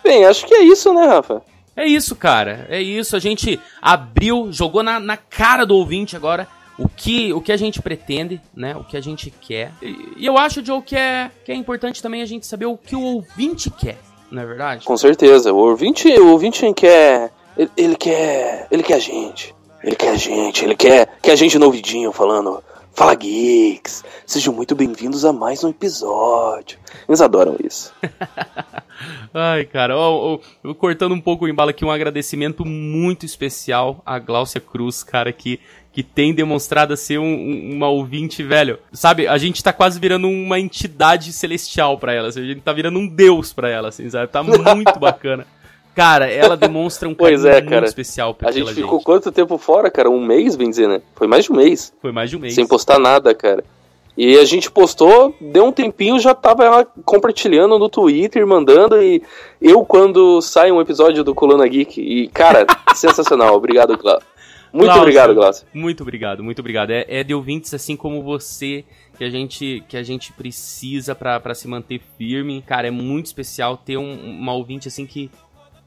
Bem, acho que é isso, né, Rafa?
É isso, cara. É isso. A gente abriu, jogou na, na cara do ouvinte agora o que, o que a gente pretende, né? O que a gente quer. E, e eu acho, Joe, que é, que é importante também a gente saber o que o ouvinte quer, não é verdade?
Com certeza. O ouvinte, o ouvinte quer. Ele, ele quer. Ele quer a gente. Ele quer a gente. Ele quer, quer a gente no ouvidinho falando. Fala Geeks! Sejam muito bem-vindos a mais um episódio. Eles adoram isso.
Ai, cara, ó, ó, cortando um pouco o embalo aqui, um agradecimento muito especial a Gláucia Cruz, cara, que, que tem demonstrado ser um, uma ouvinte, velho. Sabe, a gente tá quase virando uma entidade celestial para ela, assim, a gente tá virando um deus para ela, assim, sabe? Tá muito bacana. Cara, ela demonstra um
carinho é, muito
especial
pela gente. A gente ficou quanto tempo fora, cara? Um mês, dizer, né? Foi mais de um mês.
Foi mais de um mês.
Sem postar nada, cara. E a gente postou, deu um tempinho, já tava ela compartilhando no Twitter, mandando, e eu, quando sai um episódio do Coluna Geek, e, cara, sensacional. Obrigado, Glaucio. Muito obrigado, Glaucio.
Muito obrigado, muito obrigado. É, é de ouvintes assim como você que a gente, que a gente precisa para se manter firme. Cara, é muito especial ter um, uma ouvinte assim que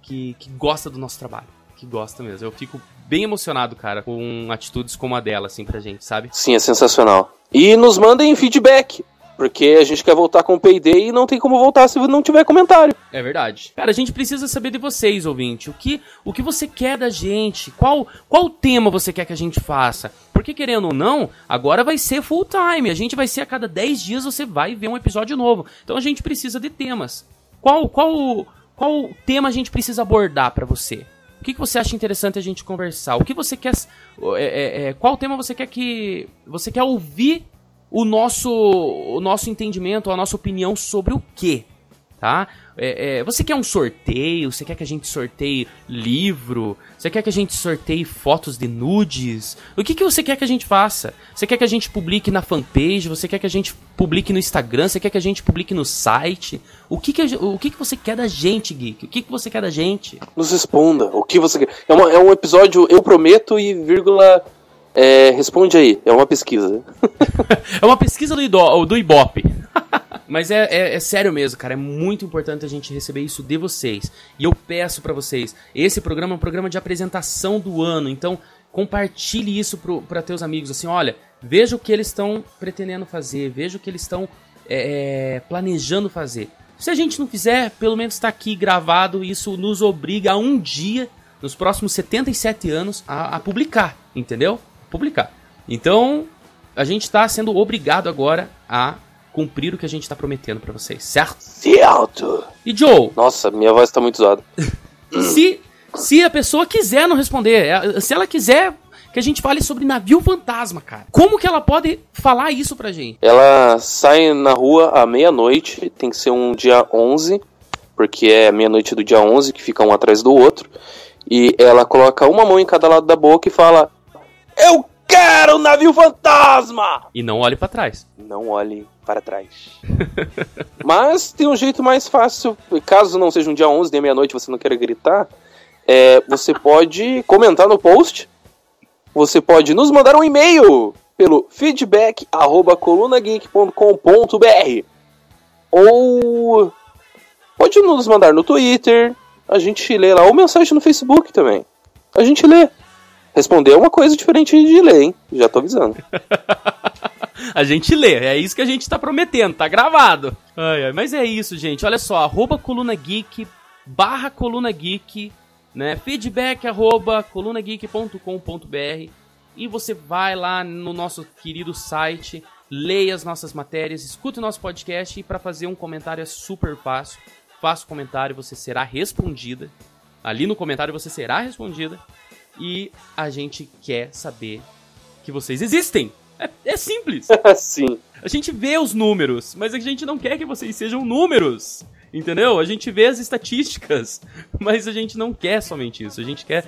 que, que gosta do nosso trabalho. Que gosta mesmo. Eu fico bem emocionado, cara, com atitudes como a dela, assim, pra gente, sabe?
Sim, é sensacional. E nos mandem feedback. Porque a gente quer voltar com o Payday e não tem como voltar se não tiver comentário.
É verdade. Cara, a gente precisa saber de vocês, ouvinte. O que, o que você quer da gente? Qual, qual tema você quer que a gente faça? Porque, querendo ou não, agora vai ser full time. A gente vai ser a cada 10 dias você vai ver um episódio novo. Então a gente precisa de temas. Qual, qual qual tema a gente precisa abordar para você? O que, que você acha interessante a gente conversar? O que você quer. É, é, é, qual tema você quer que. Você quer ouvir o nosso, o nosso entendimento, a nossa opinião sobre o quê? Tá? É, é, você quer um sorteio? Você quer que a gente sorteie livro? Você quer que a gente sorteie fotos de nudes? O que, que você quer que a gente faça? Você quer que a gente publique na fanpage? Você quer que a gente publique no Instagram? Você quer que a gente publique no site? O que, que, a, o que, que você quer da gente, Geek? O que, que você quer da gente?
Nos responda. O que você quer? É, uma, é um episódio, eu prometo e vírgula. É, responde aí, é uma pesquisa.
é uma pesquisa do, Ido, do Ibope. Mas é, é, é, sério mesmo, cara. É muito importante a gente receber isso de vocês. E eu peço para vocês: esse programa é um programa de apresentação do ano. Então, compartilhe isso para teus amigos. Assim, olha, veja o que eles estão pretendendo fazer, veja o que eles estão é, é, planejando fazer. Se a gente não fizer, pelo menos está aqui gravado. Isso nos obriga a um dia, nos próximos 77 anos, a, a publicar, entendeu? Publicar. Então, a gente está sendo obrigado agora a cumprir o que a gente tá prometendo para vocês, certo?
Certo.
E Joe?
Nossa, minha voz tá muito zoada.
se, se a pessoa quiser não responder, é, se ela quiser que a gente fale sobre navio fantasma, cara. Como que ela pode falar isso pra gente?
Ela sai na rua à meia-noite, tem que ser um dia 11, porque é meia-noite do dia 11, que fica um atrás do outro. E ela coloca uma mão em cada lado da boca e fala: Eu quero um navio fantasma!
E não olhe para trás.
Não olhe para trás. Mas tem um jeito mais fácil, caso não seja um dia 11 nem meia-noite você não queira gritar, é, você pode comentar no post, você pode nos mandar um e-mail pelo feedback arroba colunageek.com.br ou pode nos mandar no Twitter, a gente lê lá, ou mensagem no Facebook também. A gente lê. Responder é uma coisa diferente de ler, hein? Já tô avisando.
a gente lê, é isso que a gente tá prometendo, tá gravado. Ai, ai, mas é isso, gente. Olha só, arroba coluna geek, barra coluna geek, né? Feedback arroba colunageek.com.br e você vai lá no nosso querido site, leia as nossas matérias, escute o nosso podcast e para fazer um comentário é super fácil. Faça o comentário, você será respondida. Ali no comentário você será respondida e a gente quer saber que vocês existem. É, é simples.
Sim.
A gente vê os números, mas a gente não quer que vocês sejam números. Entendeu? A gente vê as estatísticas, mas a gente não quer somente isso. A gente quer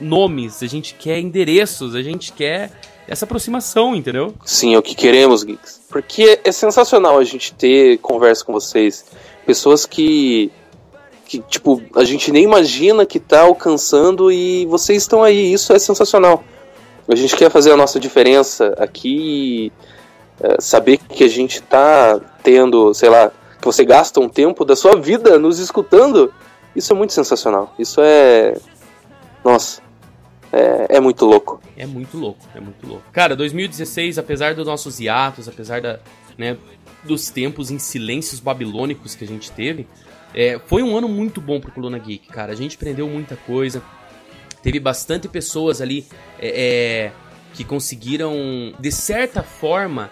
nomes, a gente quer endereços, a gente quer essa aproximação, entendeu?
Sim, é o que queremos, Geeks. Porque é sensacional a gente ter conversa com vocês. Pessoas que que, tipo, a gente nem imagina que tá alcançando e vocês estão aí. Isso é sensacional. A gente quer fazer a nossa diferença aqui é, saber que a gente tá tendo, sei lá, que você gasta um tempo da sua vida nos escutando. Isso é muito sensacional. Isso é. Nossa. É, é muito louco.
É muito louco, é muito louco. Cara, 2016, apesar dos nossos hiatos, apesar da, né, dos tempos em silêncios babilônicos que a gente teve, é, foi um ano muito bom pro Coluna Geek, cara. A gente aprendeu muita coisa. Teve bastante pessoas ali é, é, que conseguiram, de certa forma,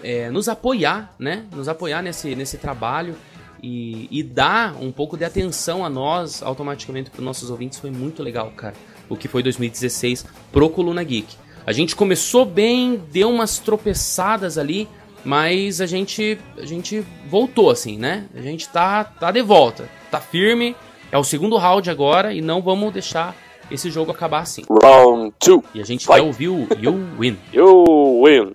é, nos apoiar, né? Nos apoiar nesse, nesse trabalho e, e dar um pouco de atenção a nós automaticamente para os nossos ouvintes. Foi muito legal, cara. O que foi 2016 pro Coluna Geek. A gente começou bem, deu umas tropeçadas ali, mas a gente, a gente voltou, assim, né? A gente tá, tá de volta, tá firme. É o segundo round agora e não vamos deixar esse jogo acabar assim.
Round 2.
E a gente vai ouvir o You Win.
You Win.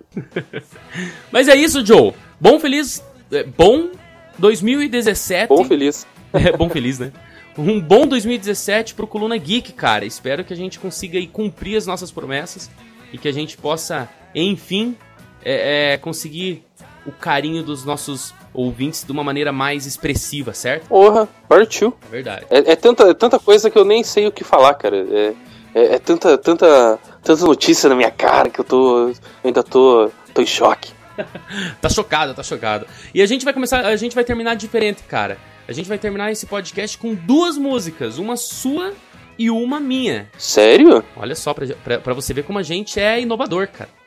Mas é isso, Joe. Bom, feliz. É, bom 2017.
Bom, feliz.
É, bom, feliz, né? Um bom 2017 pro Coluna Geek, cara. Espero que a gente consiga aí cumprir as nossas promessas e que a gente possa, enfim, é, é, conseguir o carinho dos nossos ouvintes de uma maneira mais expressiva, certo?
Porra, partiu.
É verdade.
É, é tanta, é tanta coisa que eu nem sei o que falar, cara. É, é, é, tanta, tanta, tanta notícia na minha cara que eu tô. Eu ainda tô, tô em choque.
tá chocado, tá chocado. E a gente vai começar, a gente vai terminar diferente, cara. A gente vai terminar esse podcast com duas músicas, uma sua e uma minha.
Sério?
Olha só, pra, pra, pra você ver como a gente é inovador, cara.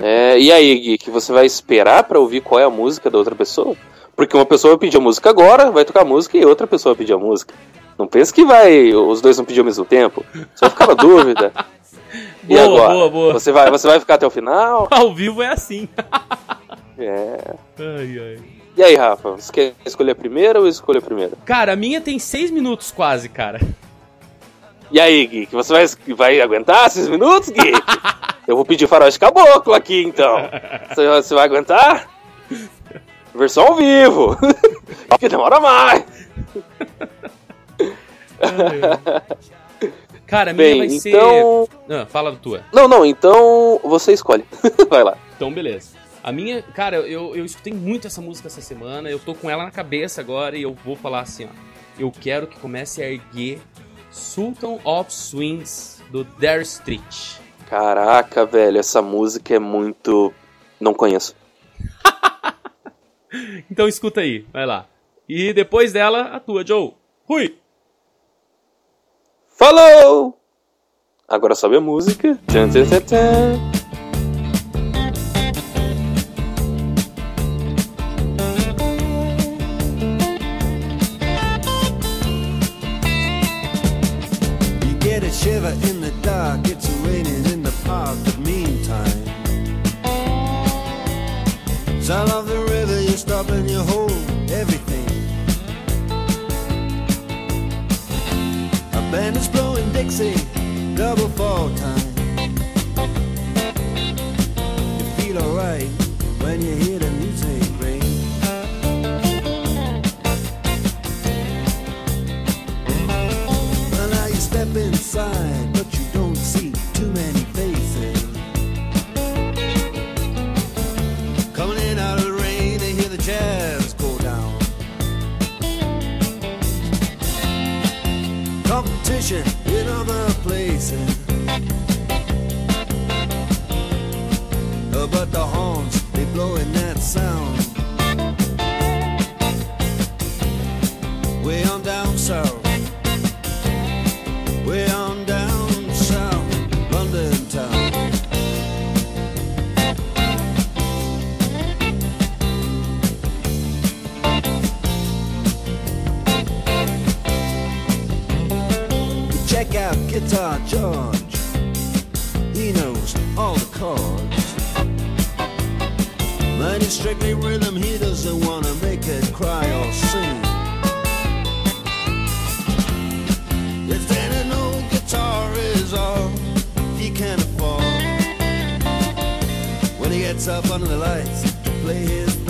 É, e aí, Gui, que você vai esperar para ouvir qual é a música da outra pessoa? Porque uma pessoa vai pedir a música agora, vai tocar a música e outra pessoa vai pedir a música. Não pensa que vai, os dois vão pedir ao mesmo tempo. Só ficar na dúvida. e
boa,
agora?
Boa, boa.
Você vai, você vai ficar até o final?
Ao vivo é assim.
é.
Ai, ai.
E aí, Rafa, você quer escolher a primeira ou escolher a primeira?
Cara, a minha tem seis minutos quase, cara.
E aí, Gui? Que você vai, vai aguentar seis minutos, Gui? Eu vou pedir faróis caboclo aqui, então. Você, você vai aguentar? Versão ao vivo. que demora mais.
Cara, a minha vai ser...
então...
ser. Ah, fala tua.
Não, não, então você escolhe. vai lá.
Então, beleza. A minha, cara, eu, eu escutei muito essa música essa semana, eu tô com ela na cabeça agora e eu vou falar assim, ó. Eu quero que comece a erguer Sultan of Swings do Dare Street.
Caraca, velho, essa música é muito. Não conheço.
então escuta aí, vai lá. E depois dela, a tua, Joe. Fui!
Falou! Agora sobe a música. Tchan, tchan, tchan, tchan.
up under the lights, play his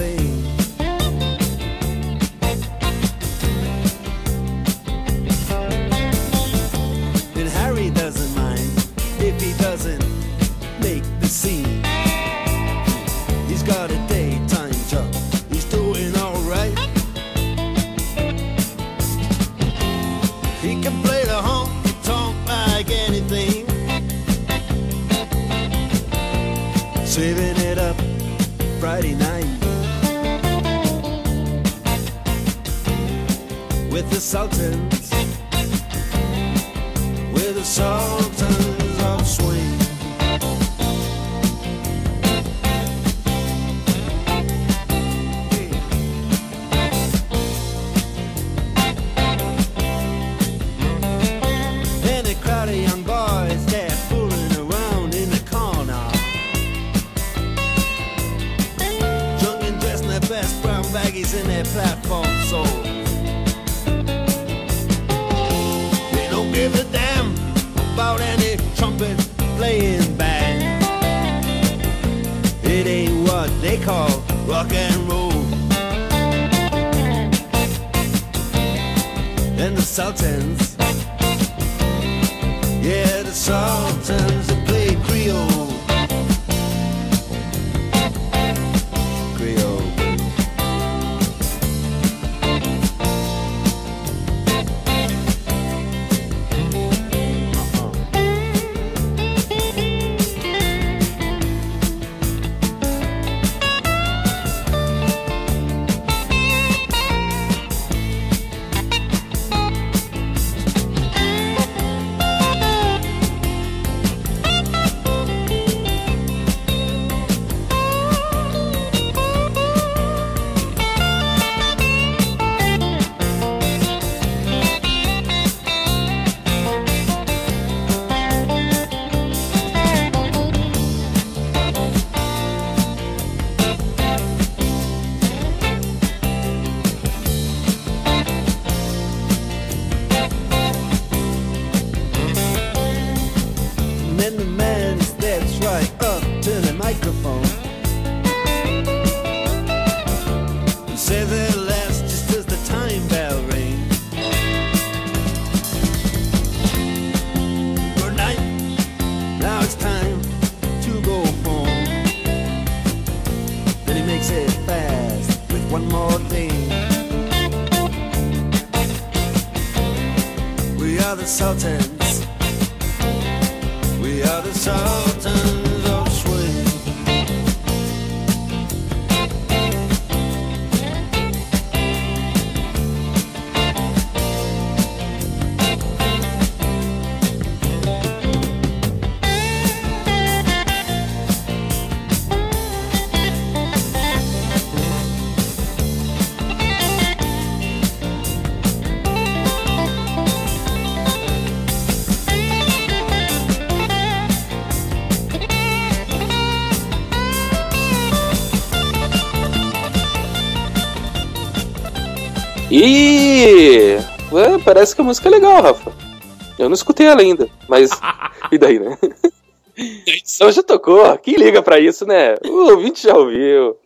are
parece que a música é legal, Rafa. Eu não escutei ela ainda, mas e daí, né? A edição já tocou. Quem liga pra isso, né? O ouvinte já ouviu.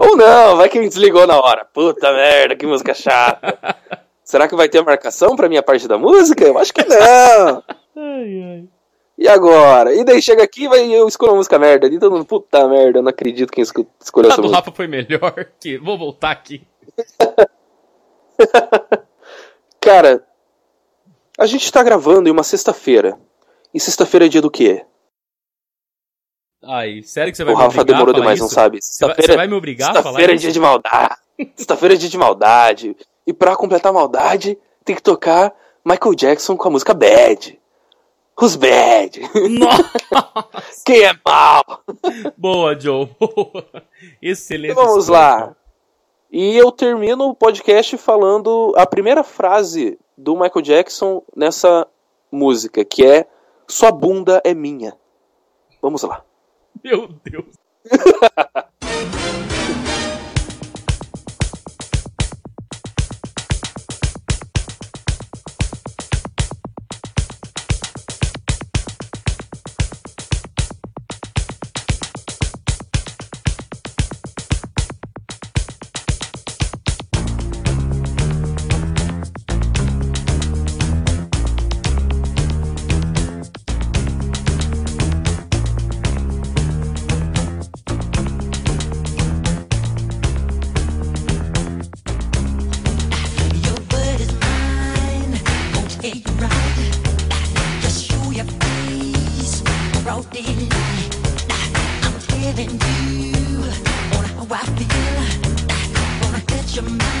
Ou não, vai quem desligou na hora. Puta merda, que música chata. Será que vai ter marcação pra minha parte da música? Eu acho que não. E agora? E daí chega aqui e eu escolho uma música merda. E todo mundo, puta merda, eu não acredito quem esco- escolheu
A
essa
do
música.
Rafa foi melhor que. Vou voltar aqui.
Cara, a gente tá gravando em uma sexta-feira. E sexta-feira é dia do quê?
Ai, sério que você vai
O
me
Rafa
obrigar
demorou
a falar
demais,
isso?
não sabe?
Você vai, você vai me obrigar a falar
Sexta-feira é
isso?
dia de maldade. Sexta-feira é dia de maldade. E pra completar a maldade, tem que tocar Michael Jackson com a música Bad. Who's Bad?
Nossa!
Quem é mal?
Boa, Joe. Boa. Excelente.
Então vamos
escolha,
lá. E eu termino o podcast falando a primeira frase do Michael Jackson nessa música, que é Sua bunda é minha. Vamos lá.
Meu Deus.
your mind. Don't you dare